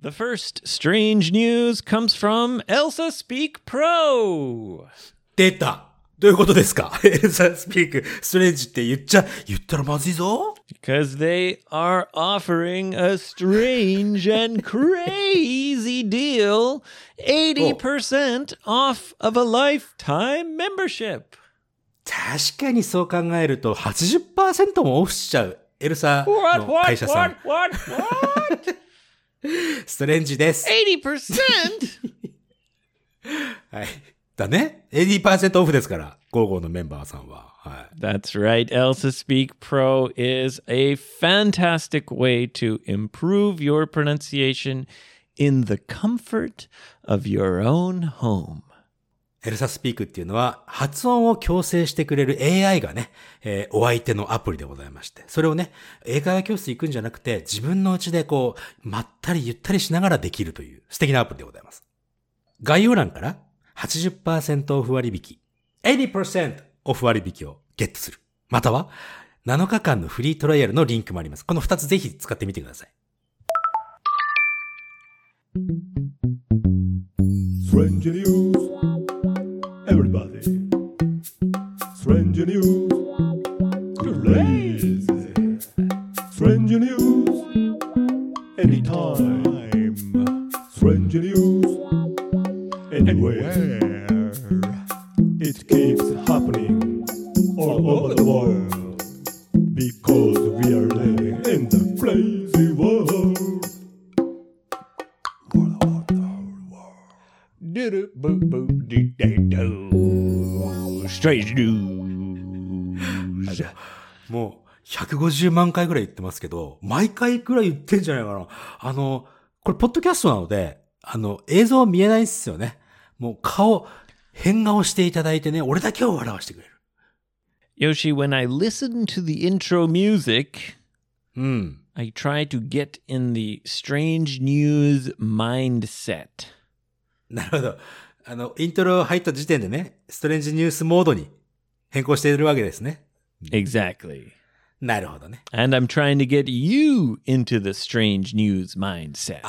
The first strange news comes from Elsa Speak Pro. 出たどういうことですかエルサスピーク、ストレンジって言っちゃ、言ったらまずいぞ Because they are offering a strange and crazy deal 80% off of a lifetime membership. 確かにそう考えると80%もオフしちゃう。エルサ What, の what, 会社さん what,。what, what? ストレンジです。 80%? はい。だね。80%オフですから、ゴーゴーのメンバーさんは。はい。 That's right. Elsa Speak Pro is a fantastic way to improve your pronunciation in the comfort of your own home. エルサスピークっていうのは、発音を矯正してくれる AI がね、えーお相手のアプリでございまして、それをね、英会話教室行くんじゃなくて、自分のうちでこう、まったりゆったりしながらできるという素敵なアプリでございます。概要欄から80%オフ割引、80%オフ割引をゲットする。または、7日間のフリートライアルのリンクもあります。この2つぜひ使ってみてください。Strange news. Everybody. News. Crazy. Strange news. Anytime. Strange news. Anywhere. It keeps happening all over the world. Because we are living in the crazy world. Strange news. 150万回ぐらい言ってますけど、毎回ぐらい言ってんじゃないかな。あの、これ、ポッドキャストなので、あの、映像見えないっすよね。もう顔、変顔していただいてね、俺だけを笑わせてくれる。Yoshi, when I listen to the intro music, うん。I try to get in the strange news mindset. なるほど。あの、イントロ入った時点でね、ストレンジニュースモードに変更しているわけですね。Exactly. なるほどね。And I'm trying to get you into the strange news mindset.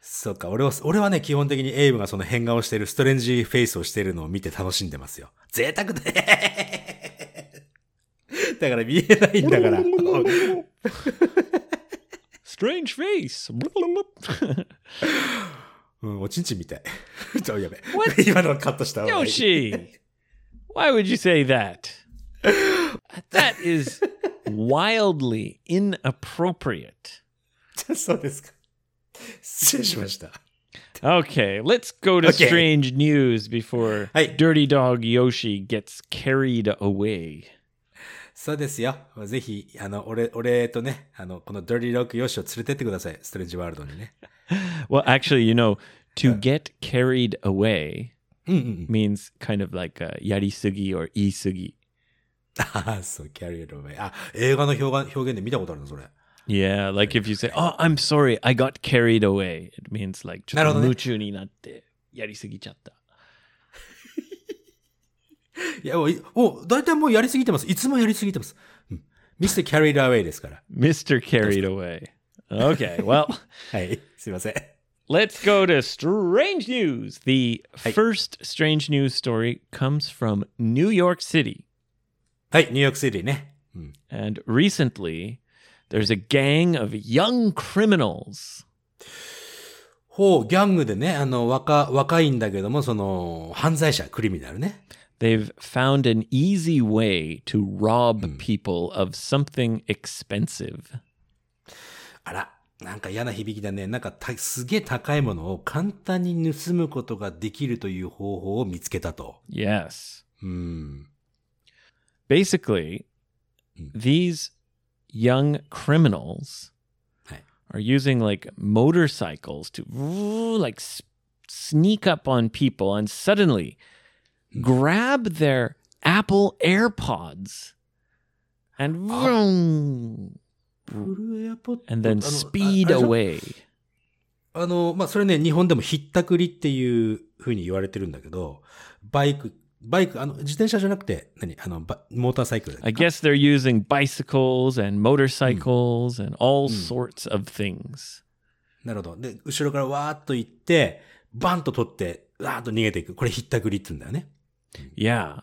そうか、俺は、俺はね、基本的にエイブがその変顔してるストレンジフェイスをしてるのを見て楽しんでますよ。贅沢だね。だから見えないんだから。Strange face. うん、おちんちんみたい。ちょ、やべ What?。今のはカットした。Yoshi, why would you say that? That is wildly inappropriate. そうですか。失礼しました。 Okay, let's go to Okay. strange news before Hey. Dirty Dog Yoshi gets carried away. そうですよ。ぜひ、あの、俺、俺とね、あの、このドリーロックヨシを連れてってください。ストレンジワールドにね。 Well, actually, you know, to get carried away うんうんうん。 means kind of like a yarisugi or isugi. So carried away. あ、映画の表現表現で見たことあるの、それ。Yeah, like if you say, oh, I'm sorry, I got carried away. It means like, ちょっと夢中になってやりすぎちゃった。いや、もう、もう大体もうやりすぎてます。いつもやりすぎてます。うん、Mr. Carried Away ですから。Mr. Carried Away. Well. はい、すいません。Let's go to strange news. The first strange news story comes from New York City. はい、ニューヨークシティね。うん。And recently, there's a gang of young criminals ほう、ギャングでね、あの、若、若いんだけども、その、犯罪者、クリミナルね。They've found an easy way to rob people of something expensive. あら、なんか嫌な響きだね。なんかた、すげえ高いものを簡単に盗むことができるという方法を見つけたと。Yes. うん。Basically, these young criminals はい。 are using like motorcycles to like s- sneak up on people and suddenly grab their Apple AirPods and vroom, フルエアポッド and then あの speed ああれでしょ away. あの、まあ、それね、日本でもひったくりっていう風に言われてるんだけど、バイク、 バイク、あの、自転車じゃなくて、何？あの、バモーターサイクル。I guess they're using bicycles and motorcycles and all sorts of things. なるほど。で、後ろからわーっと行って、バンと取って、わーっと逃げていく。これひったくりって言うんだよね。Yeah.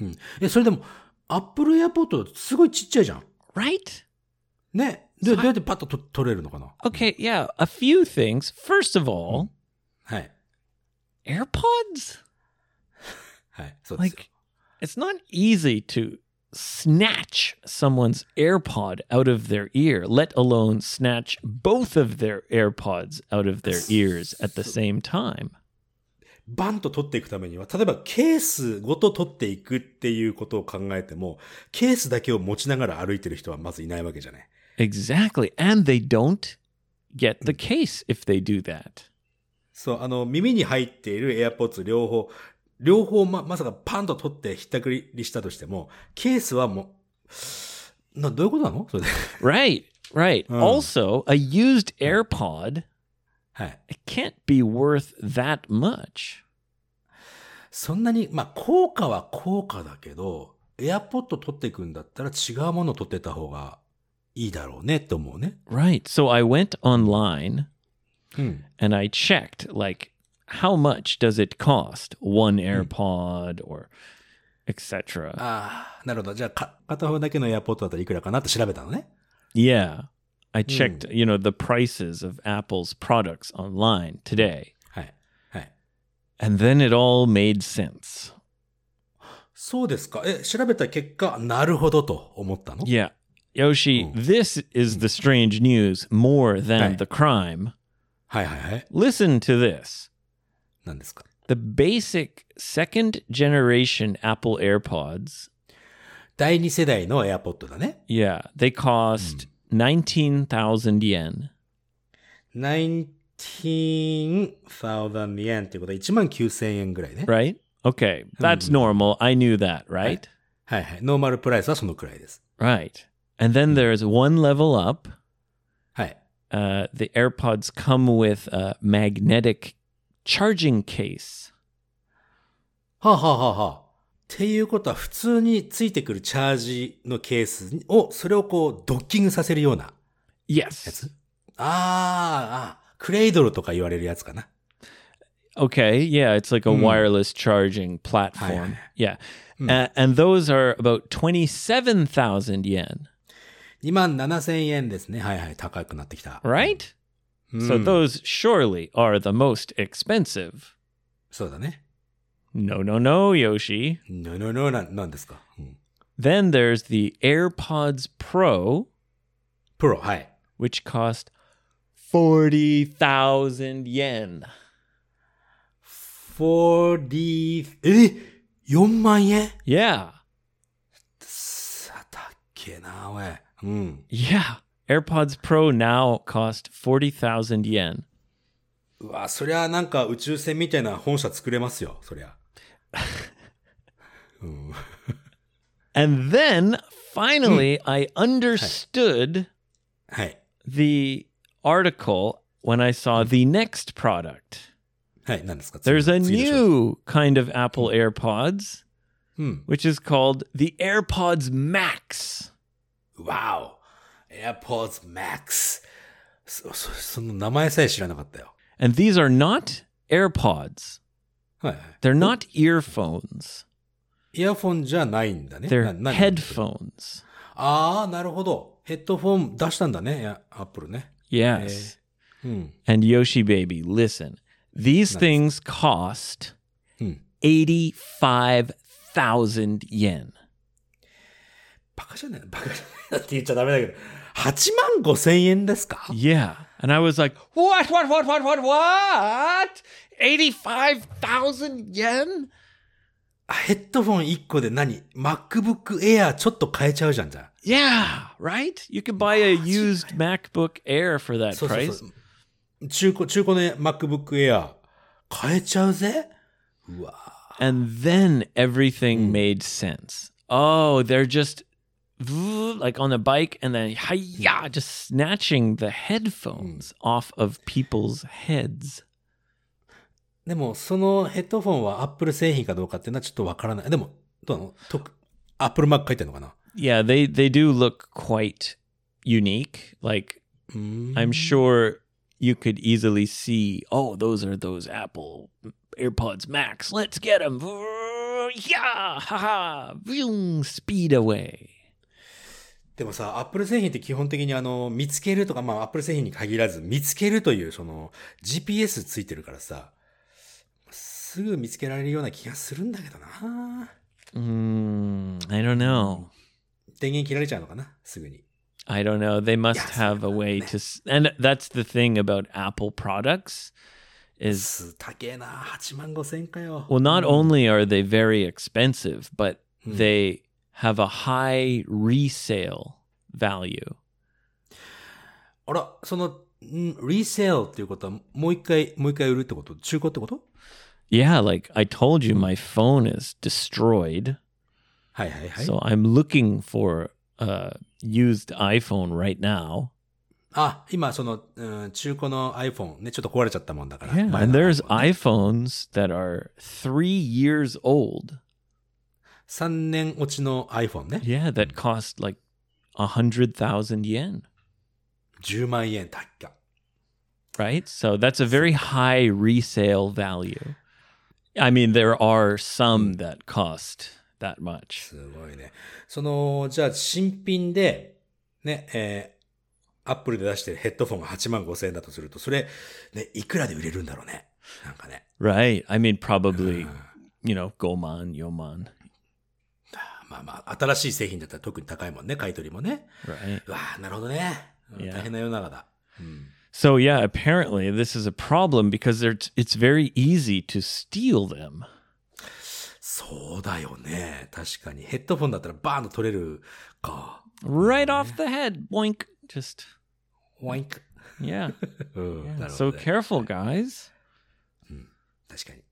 うん。え、それでも、アップルエアポッドすごいちっちゃいじゃん。Right? ね。で、どうやってパッとと取れるのかな？Okay, yeah. A few things. First of all, はい。AirPods? はい。そうですよ。Like, it's not easy to snatch someone's AirPod out of their ear, let alone snatch both of their AirPods out of their ears at the same time. バンと取っていくためには、例えばケースごと取っていくっていうことを考えても、ケースだけを持ちながら歩いてる人はまずいないわけじゃない。Exactly. And they don't get the case if they do that. そう、あの、耳に入っている AirPods 両方、両方ま、まさかパンと取ってひったくりしたとしても、ケースはもう、な、どういうことなの？それで。Right, right. Also, a used AirPod はい。it can't be worth that much. そんなに、まあ、効果は効果だけど、AirPod 取っていくんだったら違うものを取ってった方がいいだろうねって思うね。Right. So I went online うん。and I checked like how much does it cost one AirPod or etc. ああ、なるほど。じゃあ、か片方だけの AirPod だったらいくらかなって調べたのね。 Yeah. I checked, you know, the prices of Apple's products online today. はい。はい。 And then it all made sense. そうですか。え、調べた結果、なるほどと思ったの Yeah. Yoshi, this is the strange news more than Right. the crime. はいはいはい。 Listen to this. 何ですか The basic second generation Apple AirPods, 第二世代の AirPod だね。 yeah, they cost 19,000 yen. 19,000 yen っていうことは1万9000円ぐらいね。 right? Okay, that's normal. I knew that, right? はいはい。ノーマルプライスはそのくらいです。 Right. And then there's one level up. はい。 Uh, the AirPods come with a magnetic charging case. はあ、はあはあはあ、っていうことは普通についてくるチャージのケースを、それをこうドッキングさせるような Yes. あーあ、クレイドルとか言われるやつかな。Okay. Yeah, it's like a wireless charging platform. Yeah. And those are about 27,000 yen, 2万7千円ですね。はいはい。高くなってきた。right? So those surely are the most expensive. そうだね。 No, no, no, Yoshi. のののな、なんですか、うん、 Then there's the AirPods Pro, プロ、はい。 which cost 40,000 yen. 40、え ?4 万円 Yeah. さたっけえな、おい。うん。 Yeah. AirPods Pro now cost 40,000 yen. うわ、そりゃなんか宇宙船みたいな本社作れますよ、そりゃ。 And then finally, I understood はい。 the article when I saw the next product. はい、何ですか There's a 次の商品 new kind of Apple AirPods, うん。 which is called the AirPods Max. わお !AirPods Max。そ、そ、その名前さえ知らなかったよ。And these are not AirPods, はいはい。they're not earphones, イヤフォンじゃないんだね。they're な何 headphones. ああ、なるほど。ヘッドフォン出したんだね、やアップルね。Yes. うん。And Yoshi Baby, listen. These things cost うん。85,000 yen. バカじゃないバカじゃないって言っちゃダメだけど。8万5千円ですか Yeah. And I was like, what, what, what, what, what, what? 85,000 yen? ヘッドフォン1個で何 ?MacBook Air ちょっと変えちゃうじゃん、じゃ Yeah, right? You can buy a used MacBook Air for あ。 that そうそう price. そう。中古、中古の MacBook Air 変えちゃうぜうわ And then everything made sense. Oh, they're just like on a bike and then hiya, just snatching the headphones off of people's heads. でも、そのヘッドフォンは Apple 製品かどうかっていうのはちょっとわからない。でも、どうなのと ?Apple Mac 書いてるのかな Yeah, they they do look quite unique. Like うーん I'm sure you could easily see, oh, those are those Apple AirPods Max. Let's get them. Yeah, haha, vroom, speed away. でもさ、アップル製品って基本的にあの、見つけるとか、まあアップル製品に限らず、見つけるというその、GPS ついてるからさ、すぐ見つけられるような気がするんだけどな。Mm, I don't know. 電源切られちゃうのかなすぐに。I don't know. They must have a way to, and that's the thing about Apple products is, す、高えな。8万5千かよ。well, not only are they very expensive, but they have a high resale value. あら、その、んリセールっていうことは、もう一回、もう一回売るってこと中古ってこと Yeah, like I told you, my phone is destroyed. はいはいはい。 So I'm looking for a used iPhone right now. あ、今、その、うん、中古の iPhone ね、ちょっと壊れちゃったもんだから。 Yeah, 前 and の there's iPhone ね iPhones that are three years old. 3年落ちの iPhone ね。Yeah, that cost like a hundred thousand yen. 10万円高っ。right? So that's a very high resale value. I mean, there are some that cost that much. すごいね。その、じゃあ、新品で、ね、えー、アップルで出してるヘッドフォンが8万5千円だとすると、それ、ね、いくらで売れるんだろうね。なんかね。Right. I mean, probably, you know, Goman, Yoman. まあまあ、新しい製品だったら特に高いもんね、買い取りもね。 Right. うわあなるほどね。うん Yeah. 大変な世の中だ。うん。 So, yeah, apparently this is a problem because they're- it's very easy to steal them. そうだよね。確かに。ヘッドフォンだったらバーンと取れるか。 Right off the head. Boink. Just, ワインク。 yeah. うん。なるほ So ど、ね。 careful, guys. 確かに。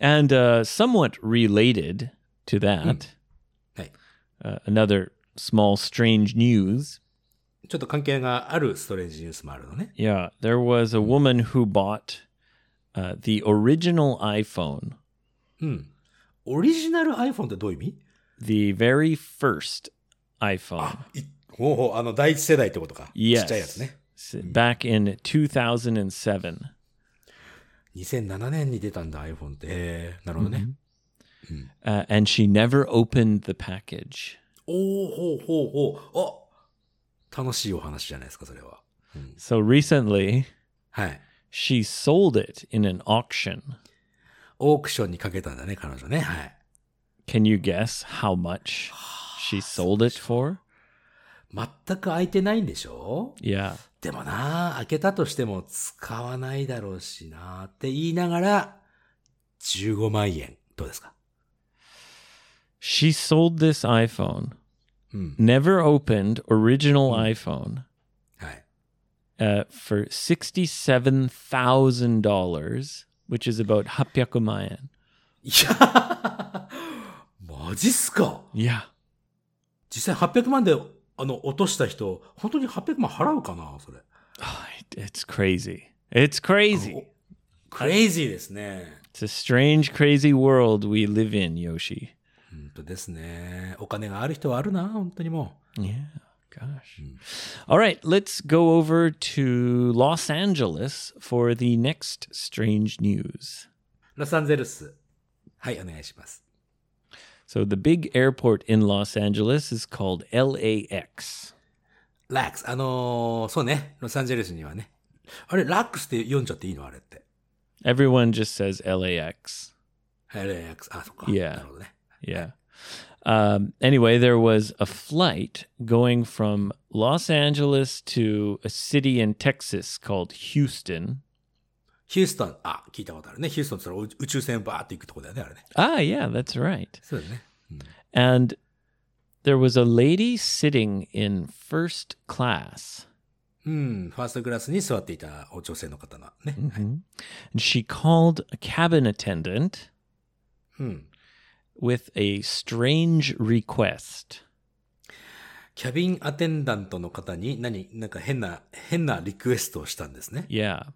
And uh, somewhat related to that, はい。 uh, another small strange news. Yeah, there was a woman who bought uh, the original iPhone. Hmm. Original iPhone ?The very first iPhone. Ah, ほうほう、あの第一世代ってことか。Yes. Oh, ちっちゃいやつね。Back hmm. in 2007. 2007年に出たんだって。なるほどね。Mm -hmm. Uh, and she never opened the package. おー、ほうほうほう。あ楽しいお話じゃないですか、それは。So recently, はい。she sold it in an auction. オークションにかけたんだね、彼女ね。はい。Can you guess how much she sold it for? 全く開いてないんでしょ Yeah. でもな、開けたとしても使わないだろうしな、って言いながら、15万円。どうですか She sold this iPhone, うん。 never opened original iPhone. はい。 uh, for $67,000, which is about 800万円.いや、マジっすか Yeah. 実際800万で、あの、落とした人、本当に800万払うかなそれ。 Oh, it- it's crazy. It's crazy. クレイジーですね。 It's a strange, crazy world we live in, Yoshi. 本当ですね。お金がある人はあるな、本当にも Yeah. Gosh. All right, let's go over to Los Angeles for the next strange news. う。ロサンゼルス。はい、お願いします。So, the big airport in Los Angeles is called LAX. ラックス。あのーそうね。ロサンゼルスにはね。あれ、ラックスって読んじゃっていいのあれって。Everyone just says LAX. はいラックス。あ、そっか。Yeah. なるほどね。Yeah. Um, anyway, there was a flight going from Los Angeles to a city in Texas called Houston. ヒューストン。あ、聞いたことあるね。ヒューストンって言ったら宇宙船バーって行くとこだよね、あれね。 Ah, yeah, that's right. そうだよね。 And there was a lady sitting in first class. うん。ファーストクラスに座っていたお女性の方のね。 And she called a cabin attendant うん。 with a strange request. キャビンアテンダントの方に何、なんか変な、変なリクエストをしたんですね。 Yeah.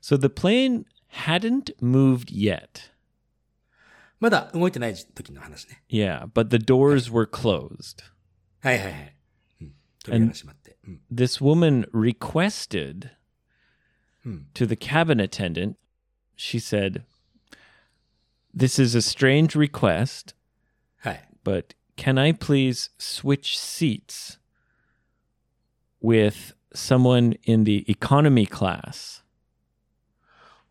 So the plane hadn't moved yet. まだ動いてない時の話ね。 Yeah, but the doors were closed. はいはいはい。うん。扉が閉まって。うん。 This woman requested to the cabin attendant, she said, This is a strange request, はい。 but can I please switch seats with someone in the economy class?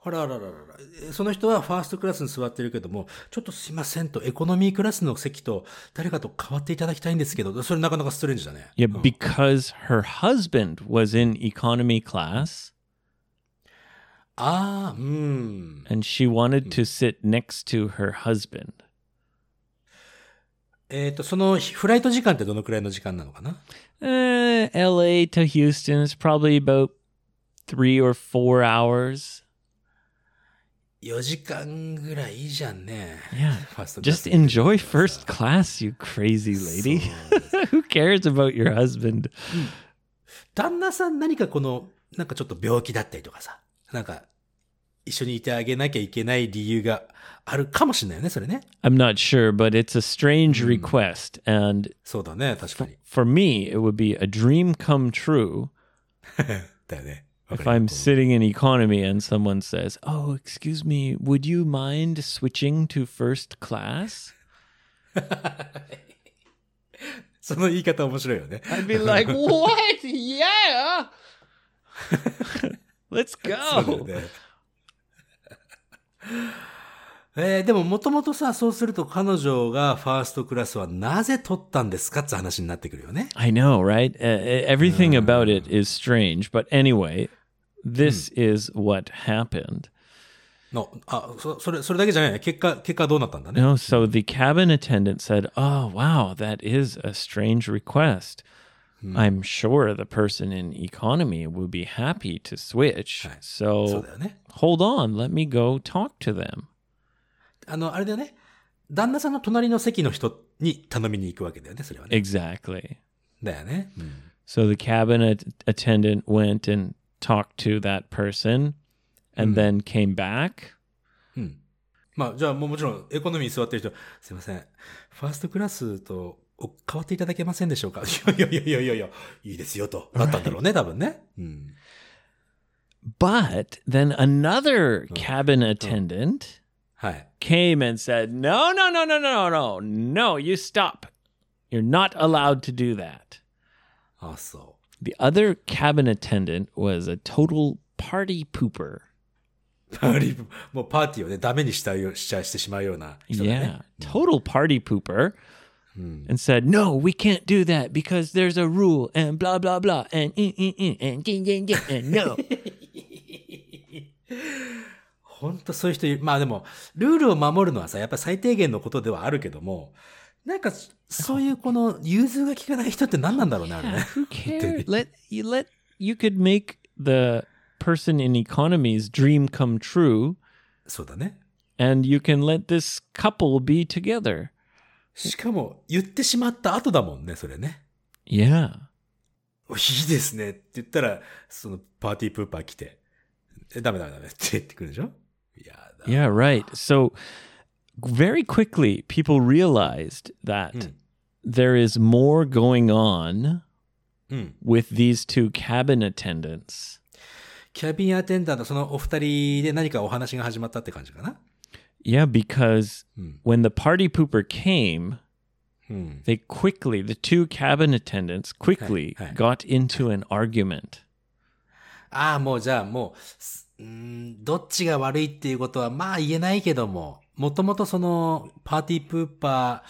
あらあらあらあらえその人はファーストクラスに座ってるけども、ちょっとすいませんと、エコノミークラスの席と誰かと変わっていただきたいんですけど、それなかなかストレンジだね。 Yeah, because her husband was in economy class ああ、うん。 and she wanted to sit next to her husband. えっ、と、そのフライト時間ってどのくらいの時間なのかな Uh, LA to Houston is probably about three or four hours. ?4 時間ぐらいいいじゃんね。 Yeah. ファーストクラス Just enjoy first class, you crazy lady. Who cares about your husband? 旦那さん何かこの、なんかちょっと病気だったりとかさ、 なんか、一緒にいてあげなきゃいけない理由があるかもしれないよね、それね。 I'm not sure, but it's a strange request. And そうだね、確かに。 for me, it would be a dream come true だよね。 if I'm sitting in economy and someone says, Oh, excuse me, would you mind switching to first class? その言い方面白いよね。 I'd be like, What? Yeah. Let's go. えーでももともとさ、そうすると彼女がファーストクラスはなぜ取ったんですかって話になってくるよね。I know, right? Uh, everything about it is strange. But anyway, this is what happened. の、あ、そ、それ、それだけじゃないね。結果、結果どうなったんだね。No, so the cabin attendant said, Oh, wow, that is a strange request. I'm sure the person in economy would be happy to switch. そう So だよね。 hold on, let me go talk to them. あの、あれだよね。旦那さんの隣の席の人に頼みに行くわけだよね、それはね。 Exactly. だよね。 So the cabin at- attendant went and talked to that person and then came back. まあ、じゃあもうもちろん、エコノミーに座ってる人、すいません。ファーストクラスとお 変わっていただけませんでしょうかいやいやいやいやいや、いいですよと。だったんだろうね、多分ね。うん。 But then another cabin attendant はい。 came and said, No, no, no, no, no, no, no, you stop. You're not allowed to do that. あ、そ The other cabin attendant was a total party pooper. う。パーリーもうパーティーをね、ダメにしたよ、しちゃしてしまうような人だね。 Yeah, total party pooper. And said, No, we can't do that because there's a rule and blah, blah, blah, and, mm, mm, mm, and, ding, ding, ding, and no. ほんとそういう人いる。まあでも、ルールを守るのはさ、やっぱ最低限のことではあるけども、なんか、そういうこの、融通が利かない人って何なんだろうね、あれね。 Who cares? let you let you could make the person in economy's dream come true そうだね。 and you can let this couple be together. しかも、言ってしまった後だもんね、それね。Yeah. おいいですねって言ったら、そのパーティープーパー来て、え、ダメダメダメって言ってくるでしょ？いやだ。Yeah, right. So very quickly people realized that there is more going on うん。with these two cabin attendants. キャビンアテンダント、そのお二人で何かお話が始まったって感じかな？Yeah, because Hmm. when the party pooper came, うん。 they quickly, the two cabin attendants quickly Hey, hey. got into an argument. ああ、もうじゃあもうす、うーん、どっちが悪いっていうことはまあ言えないけども、もともとそのパーティープーパ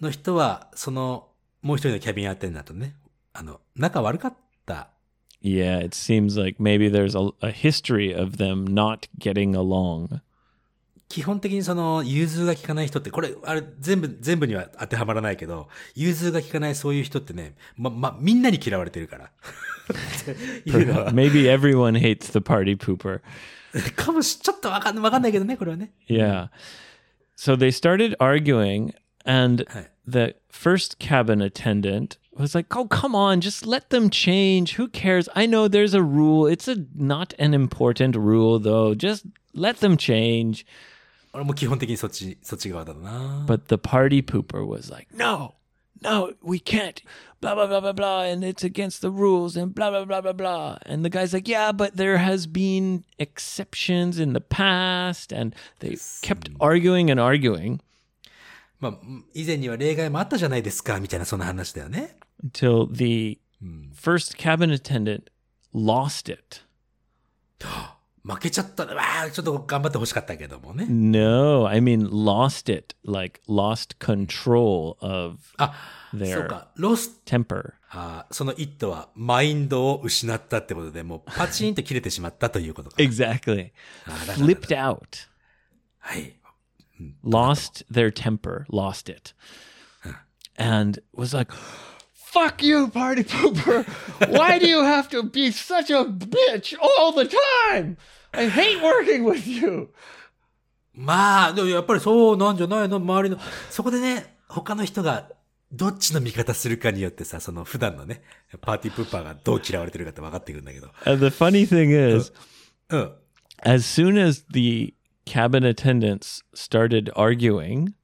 ーの人は、そのもう一人のキャビンアテンダントね、あの、仲悪かった。 Yeah, it seems like maybe there's a, a history of them not getting along. 基本的にその、融通が利かない人って、これ、あれ、全部、全部には当てはまらないけど、融通が利かないそういう人ってね、ま、ま、みんなに嫌われてるから。っていうのは Maybe everyone hates the party pooper. かもし、ちょっとわかんわかんないけどね、これはね。 Yeah. So they started arguing, and Hey. the first cabin attendant was like, "Oh, come on, just let them change. Who cares? I know there's a rule. It's a not an important rule though. Just let them change." 俺も基本的にそっち、そっち側だな。 But the party pooper was like, "No. no, we can't. Blah, blah, blah, blah, blah. And it's against the rules and blah, blah, blah, blah, blah. And the guy's like, yeah, but there has been exceptions in the past. And they kept arguing and arguing まあ、以前には例外もあったじゃないですか、みたいなそんな話だよね。 until the first cabin attendant lost it. 負けちゃったね。わあ、ちょっと頑張ってほしかったけどもね。No, I mean lost it, like lost control of あ、そう their か。ロス temper. あーその「イット!」はマインドを失ったってことで、もうパチンと切れてしまったということか。Exactly. Flipped out. はい。lost their temper, lost it, and was like, "Fuck you, party pooper! Why do you have to be such a bitch all the time? I hate working with you." まあ、でもやっぱりそうなんじゃないの周りの。そこでね、他の人がどっちの味方するかによってさ、その普段のね、パーティープーパーがどう嫌われてるかって分かってくるんだけど。 And the funny thing is, うん。 as soon as the cabin attendants started arguing, はい。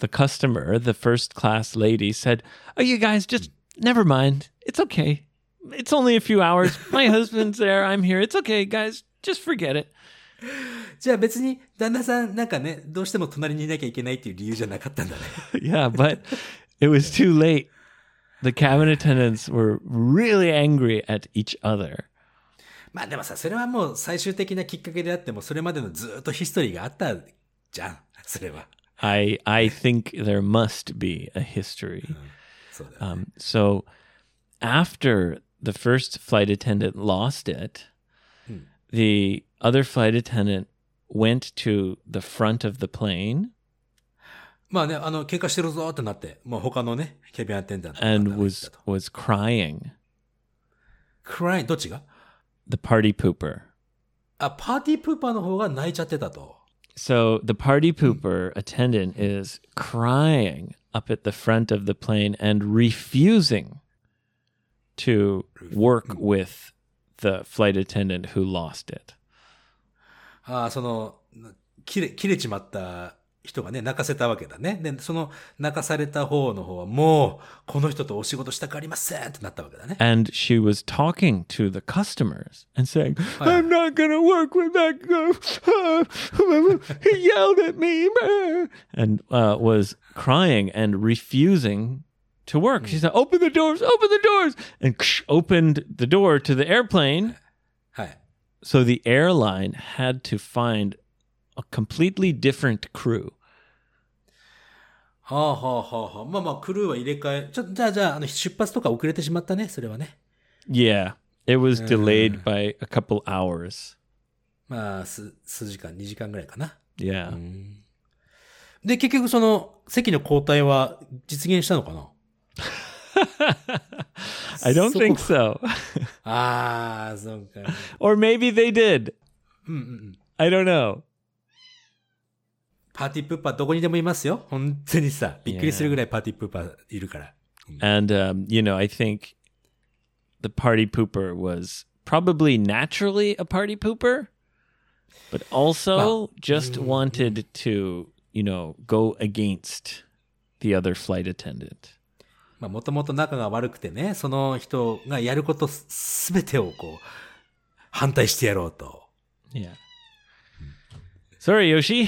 the customer, the first class lady, said, Oh, you guys, just never mind. It's okay. It's only a few hours. My husband's there. I'm here. It's okay, guys. Just forget it. じゃあ別に旦那さんなんかね、どうしても隣にいなきゃいけないっていう理由じゃなかったんだね。 yeah, but it was too late. The cabin attendants were really angry at each other. まあでもさ、それはもう最終的なきっかけであっても、それまでのずっとヒストリーがあったじゃん。それは。 I I think there must be a history. そうだよ。 Um, so after the first flight attendant lost it, the other flight attendant went to the front of the plane まあね、あの、喧嘩してるぞってなって、もう他のね、キャビンアテンダント and was was crying. クライン、どっちが The party pooper. あ、パーティープーパーの方が泣いちゃってたと。 So the party pooper attendant is crying up at the front of the plane and refusing to work with the flight attendant who lost it. ああ、その、切れ、切れちまった 人がね、泣かせたわけだね。で、その泣かされた方の方は、もう、この人とお仕事したくありませんってなったわけだね。 And she was talking to the customers and saying, I'm not going to work with that guy. he yelled at me. And uh, was crying and refusing to work. She said, Open the doors, open the doors. And opened the door to the airplane. はい。 So the airline had to find a completely different crew. はあはあはあはあ。まあまあ、クルーは入れ替え。ちょ、じゃあじゃあ、あの、出発とか遅れてしまったね、それはね。 Yeah, it was delayed by a couple hours. まあ、す、数時間、2時間ぐらいかな。 Yeah. で、結局その、席の交代は実現したのかな I don't think so. ああ、そうか。 or maybe they did. うんうんうん。 I don't know. パーティープーパーどこにでもいますよ。本当にさ、びっくりするぐらいパーティープーパーいるから。And, um, you know, I think the party pooper was probably naturally a party pooper, but also just wanted to, you know, go against the other flight attendant. まあ、もともと仲が悪くてね、その人がやることすべてをこう、反対してやろうと。Yeah. Sorry, Yoshi.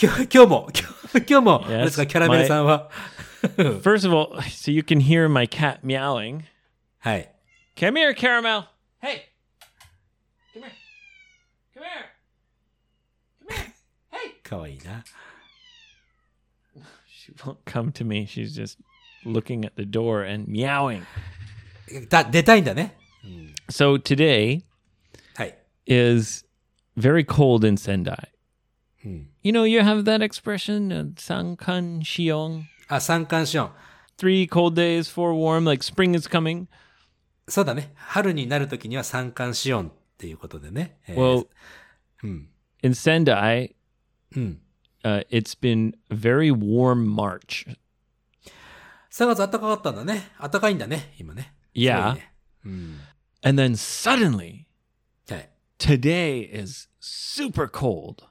今日、今日も、今日今日も、 Yes, あれですか、キャラメルさんは、 First of all, so you can hear my cat meowing. はい。 Come here, Caramel. Hey. Come here. Come here. Come here. Hey. かわいいな。 She won't come to me. She's just looking at the door and meowing. だ、出たいんだね。 So today はい。 is very cold in Sendai. You know, you have that expression, uh, Sankan Shiong. あ、三寒四温。 Three cold days, four warm, like spring is coming. そうだね。春になるときには三寒四温っていうことでね。えー Well, うん。 in Sendai, うん。 uh, it's been a very warm March. 3月暖かかったんだね。暖かいんだね、今ね。 Yeah. すごいねうん。 And then suddenly, はい。 today is super cold.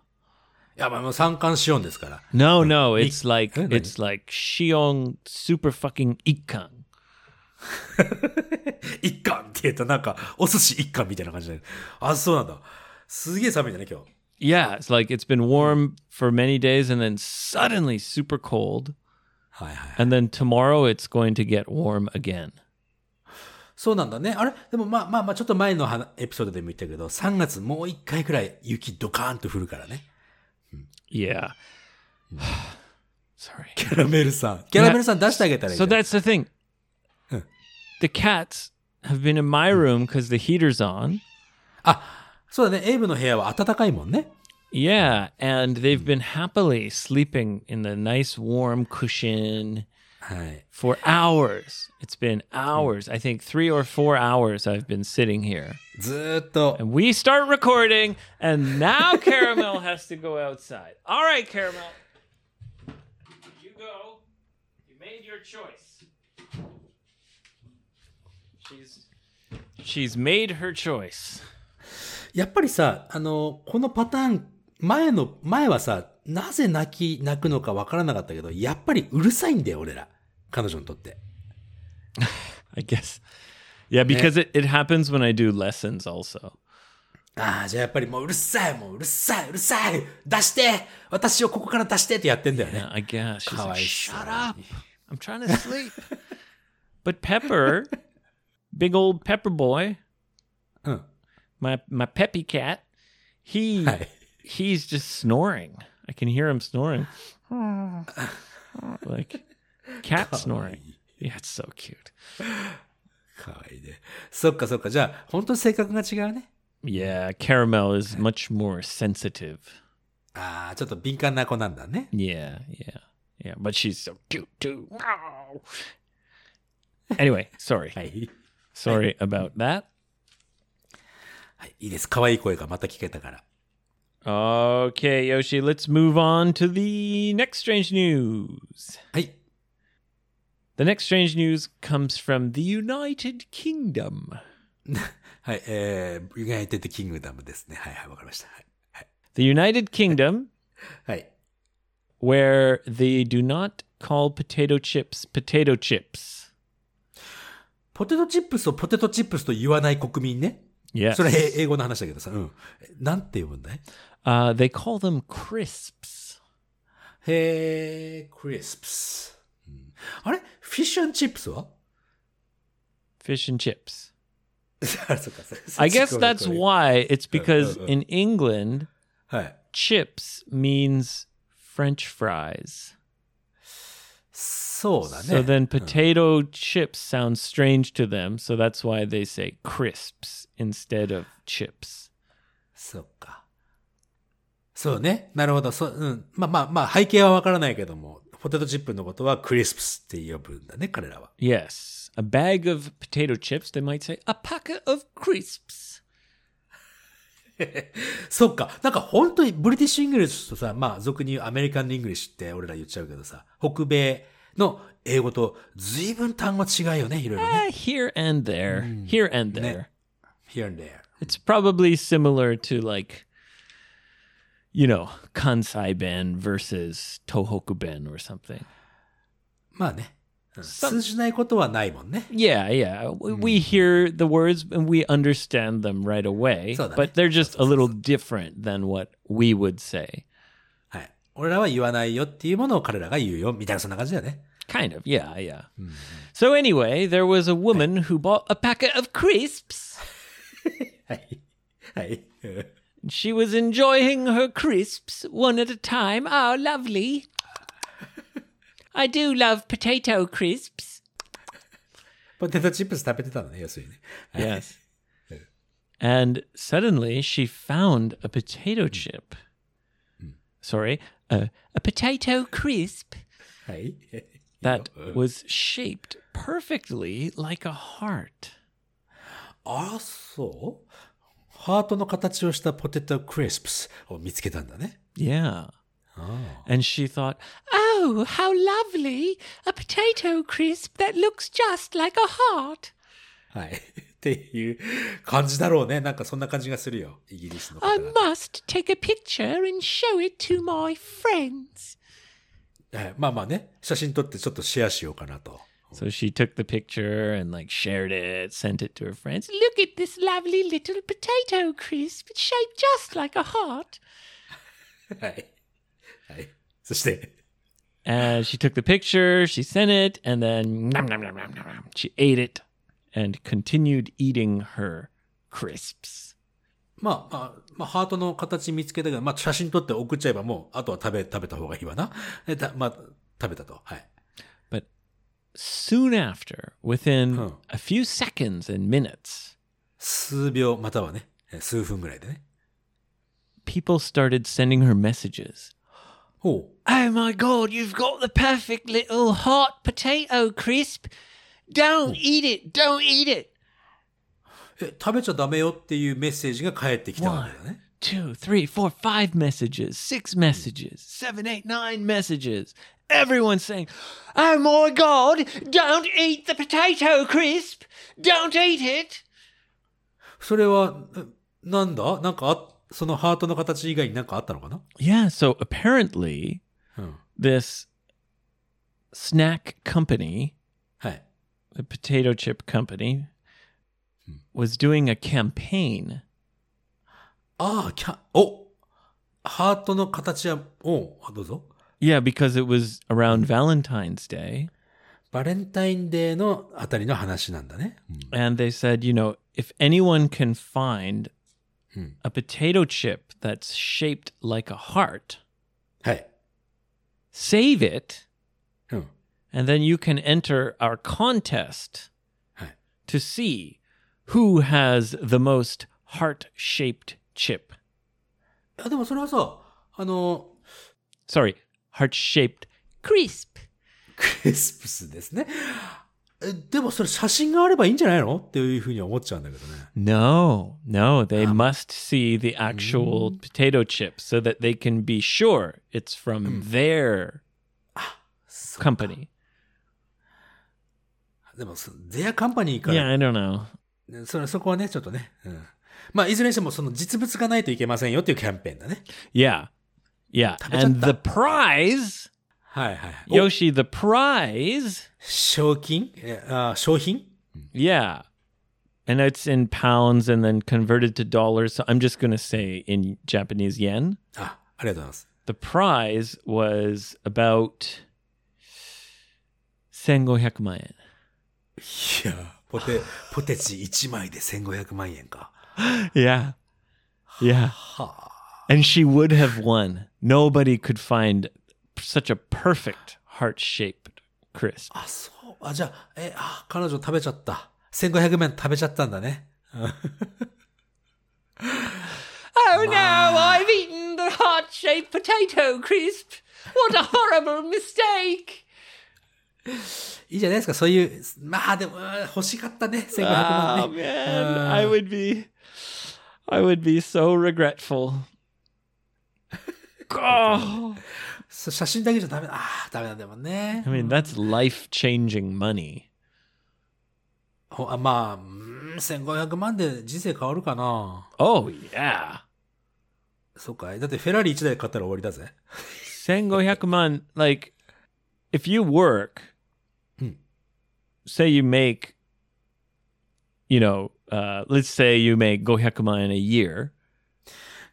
や、まあ、三寒四温ですから。No, no, it's Ik- like Eh, it's like Shiong super fucking Ikkan. 一貫って言うとなんか、お寿司一貫みたいな感じだよあ、そうなんだ。すげえ寒いんだね、今日。Yeah, it's like it's been warm for many days and then suddenly super cold. And then tomorrow it's going to get warm again. そうなんだね。あれでもまあまあまあ、ちょっと前の話エピソードでも言ったけど、3月もう一回くらい雪ドカーンと降るからね。Yeah. Sorry. キャラメルさん。キャラメルさん出してあげたらいいじ So ゃん。 that's the thing. Huh. The cats have been in my room because the heater's on. あ、そうだね。エイブの部屋は暖かいもんね。 Yeah, and they've been happily sleeping in the nice warm cushion はい。 for hours. It's been hours. I think three or four hours I've been sitting here. ずーっと、 And we start recording, and now Caramel has to go outside. All right, Caramel. You go. You made your choice. She's she's made her choice. やっぱりさ、あの、このパターン、前の、前はさ、 なぜ泣き、泣くのかわからなかったけど、やっぱりうるさいんだよ、俺ら。彼女にとって。I guess. Yeah, because it, it happens when I do lessons also. ああ、じゃあやっぱりもううるさい、もううるさい、うるさい出して私をここから出してってやってんだよね。Yeah, I guess. She's like, Kawaii shut up. I'm trying to sleep. but Pepper, big old Pepper boy, うん。my my peppy cat, he はい。he's just snoring. I can hear him snoring. like cat snoring. Yeah, it's so cute. かわいいね。そっかそっか。じゃあ、本当に性格が違うね。 Yeah, Caramel is much more sensitive. ああ、ちょっと敏感な子なんだね。 Yeah, yeah, yeah. But she's so cute too. anyway, sorry. はい。 Sorry about that. はい。いいです。可愛い声がまた聞けたから。 Okay, Yoshi, let's move on to the next strange news. はい。 The next strange news comes from the United Kingdom. はい。えー、ユナイテッドキングダムですね。はいはい、わかりました。はい。はい。 The United Kingdom, はい。 where they do not call potato chips potato chips. ポテトチップスをポテトチップスと言わない国民ね。 Yes. それえ英語の話だけどさ。うん。なんて読むんだい Uh, they call them crisps. へー、クリスプス。うんあれフィッシュチップスは Fish and chips. あそっかそっか I guess that's ごめんごめん why it's because uh, uh. in England, はい。 chips means French fries. そうだね。So then potato chips sounds strange to them. So that's why they say crisps instead of chips. そっか。そうね。なるほど。そう、うん。まあまあまあ、背景はわからないけども、ポテトチップのことはクリスプスって呼ぶんだね、彼らは。Yes. A bag of potato chips, they might say a packet of crisps. そっか。なんか本当にブリティッシュ・イングリッシュとさ、まあ俗に言うアメリカン・イングリッシュって俺ら言っちゃうけどさ、北米の英語と随分単語違うよね、いろいろね。 Eh, here and there. Here and there. here and there. It's probably similar to like, you know, Kansai Ben versus Tohoku Ben or something. まあね。うん通じないことはないもんね。 Yeah, yeah. We, we hear the words and we understand them right away, So that- but they're just a little different than what we would say. はい。俺らは言わないよっていうものを彼らが言うよ、みたいなそんな感じだよね。 Kind of, yeah, yeah. So anyway, there was a woman who bought a packet of crisps. はい。はい。うん She was enjoying her crisps one at a time. Oh, lovely. I do love potato crisps. ポテトチップス食べてたのね、要するにね。はい Yes. And suddenly she found a potato chip. Sorry, a, a potato crisp はい。 that was shaped perfectly like a heart. ああ、そうハートの形をしたポテトクリスプスを見つけたんだね。 Yeah. And she thought, oh, how lovely! A potato crisp that looks just like a heart. はい。っていう感じだろうね。なんかそんな感じがするよ。イギリスの方 I 々 must take a picture and show it to my friends. はいまあまあね、写真撮ってちょっとシェアしようかなと。 So she took the picture and like shared it, sent it to her friends. Look at this lovely little potato crisp. It's shaped just like a heart. はい。はい。そして、 And she took the picture, she sent it, and then nom, nom, nom, nom, nom, nom. she ate it and continued eating her crisps. まあ、まあ、まあ、ハートの形見つけたけど、まあ、写真撮って送っちゃえばもう、あとは食べ、食べた方がいいわな。えたまあ、食べたと。はい。 But soon after, within Huh. a few seconds and minutes, 数秒、またはね、え数分ぐらいでね。 people started sending her messages. ほう。 Oh my god, you've got the perfect little hot potato crisp. Don't eat it, don't eat it. え、食べちゃダメよっていうメッセージが返ってきたわけだね。 Two, three, four, five messages, six messages, seven, eight, nine messages. Everyone's saying, Oh my god, don't eat the potato crisp. Don't eat it. それは、えなんだなんかあ、そのハートの形以外になんかあったのかな Yeah, so apparently うん。 this snack company, はい。 the potato chip company, was doing a campaign ああ、キャ、おハートの形は、おあどうぞ。 Yeah, because it was around Valentine's Day. バレンタインデーのあたりの話なんだね。 And they said, you know, if anyone can find a potato chip that's shaped like a heart, はい。 save it, うん。 and then you can enter our contest はい。 to see who has the most heart shaped chip. あ、でもそれはさ、あの、 Sorry, heart shaped crisp. クリスプスですね。えでもそれ写真があればいいんじゃないのっていうふうに思っちゃうんだけどね。 No, no, they must see the actual potato chip so that they can be sure it's from their company. でも、そゼアカンパニーか Yeah, ら、 I don't know. ねそれそこはね、ちょっとね。うん。まあ、いずれにしてもその実物がないといけませんよっていうキャンペーンだね。 Yeah. Yeah. 食べちゃった。 And the prize, はいはい。お Yoshi, the prize, 賞金えあ商品 yeah. And it's in pounds and then converted to dollars. So I'm just going to say in Japanese yen. あ、ありがとうございます。 The prize was about 1500万円。 いや、ポテ、ポテチ1枚で1500万円か。 Yeah. Yeah. And she would have won. Nobody could find such a perfect heart shaped crisp. あ、そう。あ、じゃあ、え、あ、彼女食べちゃった。1500万食べちゃったんだね。 Oh no, I've eaten the heart shaped potato crisp. What a horrible mistake. いいじゃないですか、そういう、まあでも、うん欲しかったね、1500万 Oh ね。man, I would be I would be so regretful. Oh. 写真だけじゃダメだ。ああ、ダメなんだもんね I。mean, that's life changing money. ほあまあ、うん1500万で人生変わるかな。Oh, yeah. そうかい。だってフェラーリ1台買ったら終わりだぜ。1500man, like, if you work, say you make, you know, uh, let's say you make 500万 a year,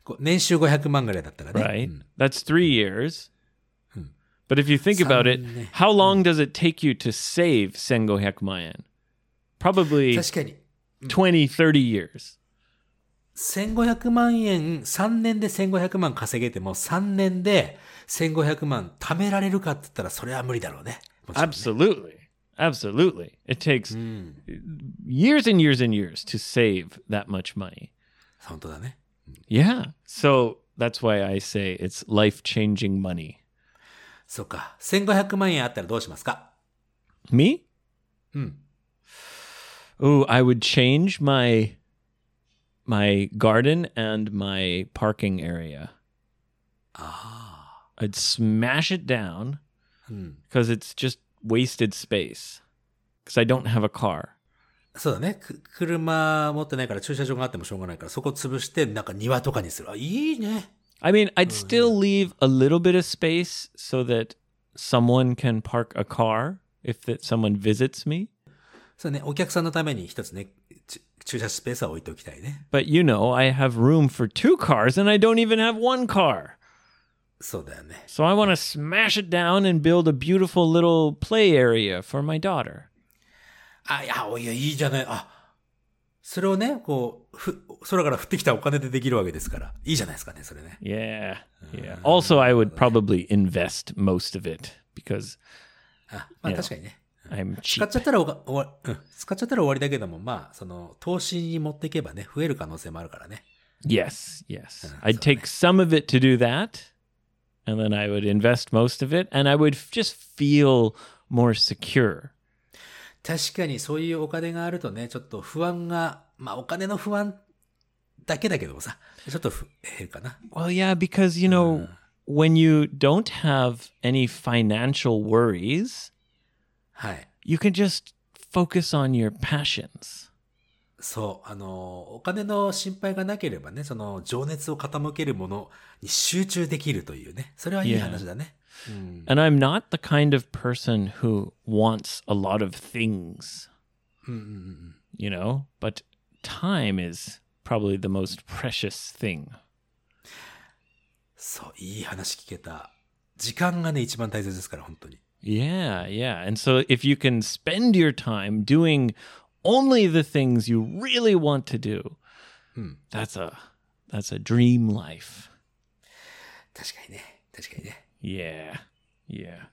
こう年収500万ぐらいだったらね。 right? うん That's three years. But if you think about it, Sanne. how long does it take you to save 1500万 Probably 確かに。 20, 30 years. 1500万円、3年で1500万稼げても、3年で1500万貯められるかって言ったら、それは無理だろうね。ね Absolutely. Absolutely. It takes years and years and years to save that much money. 本当だね。Yeah. So that's why I say it's life changing money. そうか。1500万円あったらどうしますか Me? うん。Ooh, I would change my my garden and my parking area. I'd smash it down because it's just wasted space. Because I don't have a car. そうだね。く車持ってないから駐車場があってもしょうがないから、そこ潰して、なんか庭とかにする。あ、いいね。 I mean, I'd still leave a little bit of space so that someone can park a car if that someone visits me. そうね。お客さんのために一つね、ち 駐車スペースは置いておきたいね。 But you know, I have room for two cars and I don't even have one car. そうだよね。 So I want to smash it down and build a beautiful little play area for my daughter. あ、いや、おいや、いいじゃない。あ、それをね、こう、ふ、空から降ってきたお金でできるわけですから。いいじゃないですかね、それね。 Yeah. Yeah. Also, I would probably invest most of it because あ、まあいや確かにね。 I'm 使 cheap. っちゃったらおが終わ、うん。使っちゃったら終わりだけども、まあ、その、投資に持っていけばね、増える可能性もあるからね。 Yes, yes. I'd take some of it to do that, and then I would invest most of it, and I would f- just feel more secure. 確かにそういうお金があるとね、ちょっと不安が、まあお金の不安だけだけどもさ、ちょっとふ減るかな。 Well, yeah, because, you know, when you don't have any financial worries, はい。you can just focus on your passions. そう、あの、お金の心配がなければね、その情熱を傾けるものに集中できるというね、それはいい Yeah. 話だね。うん。And I'm not the kind of person who wants a lot of things, you know, but time is probably the most precious thing. そう、いい話聞けた。時間がね、一番大切ですから、本当に。Yeah, yeah. And so if you can spend your time doing only the things you really want to do, that's a that's a dream life. 確かにね。確かにね。 Yeah. Yeah.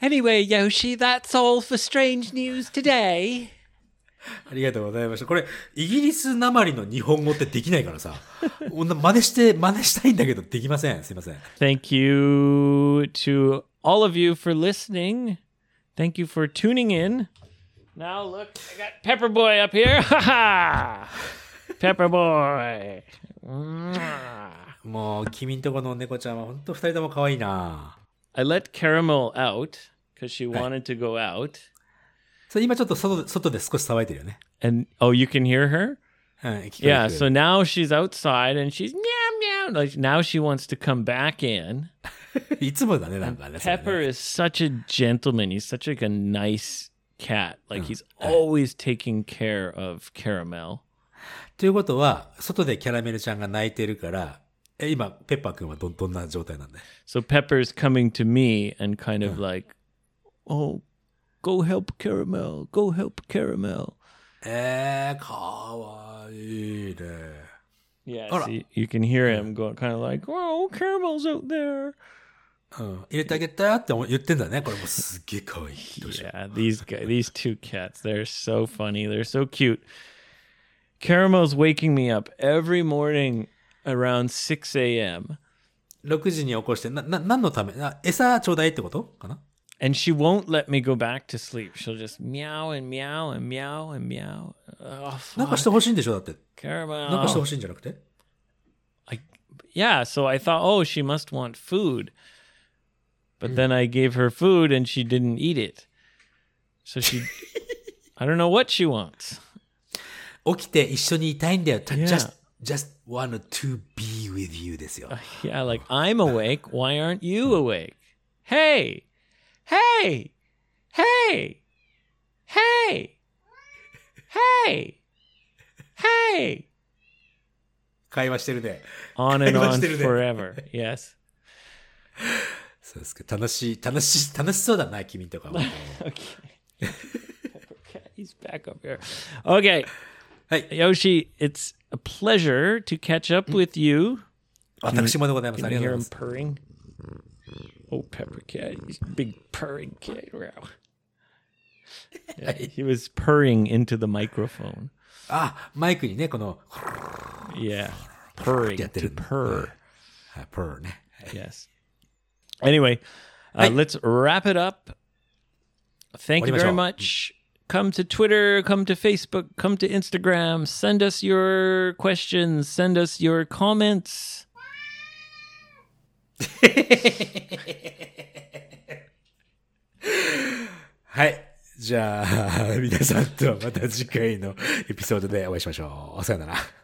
Anyway, Yoshi, that's all for strange news today. ありがとうございました。これ、イギリスなまりの日本語ってできないからさ。こんな真似して、真似したいんだけど、できません。すいません。Thank you to all of you for listening. Thank you for tuning in. Now look, I got Pepper Boy up here. Pepper Boy. もう、君んとこの猫ちゃんは本当二人とも可愛いな I let Caramel out because she wanted to go out. そう、今ちょっと外で、外で少し騒いでるよね。 And oh, you can hear her? はい、聞こえる Yeah, 聞 so こえる now she's outside and she's meow meow. Like now she wants to come back in. いつもだね、なんかね。それね Pepper is such a gentleman. He's such like a nice cat. Like he's always taking care of Caramel. ということは、外でキャラメルちゃんが泣いてるから、え、今、ペッパーくんはど、どんな状態なんだよ So Pepper's coming to me and kind of like, "Oh, go help Caramel. Go help Caramel." えー、かわいいね。 Yeah, Alright. so you, you can hear him going kind of like, "Oh, Caramel's out there." うん。入れてあげたって思う言ってんだね。これもうすっげえ可愛い。どうしよう Yeah, these guys, these two cats, they're so funny. They're so cute. Caramel's waking me up every morning around 6 a.m. 6時に起こして、な、な、何のためあ餌ちょうだいってことかな and she won't let me go back to sleep. She'll just meow and meow and meow and meow. Oh, なんか fuck, してほしいんでしょだって。なんかして Caramel. ほしいんじゃなくて Yeah, so I thought, oh, she must want food. But then I gave her food and she didn't eat it. So she, I don't know what she wants. 起きて一緒にいたいんだよ。た Yeah. just, just want to be with you ですよ。 Yeah, like I'm awake. Why aren't you awake? Hey, hey, hey, hey, hey, hey. 会話してるね。 On and 会話 on してるね。 forever. Yes. そうですか。楽しい、楽しい、楽しそうだな、君とかは。 Okay. Okay, He's back up here. Okay. はい。 Yoshi, it's a pleasure to catch up with you. 私もでございます。あ Can り you がとう hear ござい him ます。 purring? Oh, Pepper Cat. He's a big purring cat. Wow. Yeah, he was purring into the microphone. あ、マイクにね、この、 Yeah. Purring Get to it. purr. はい、プーね。 Yes. Anyway, uh, Hey. let's wrap it up. Thank you very Orimashou. much. Come to Twitter, come to Facebook, come to Instagram. Send us your questions, send us your comments. はい。じゃあ、皆さんとまた次回のエピソードでお会いしましょう。さよなら。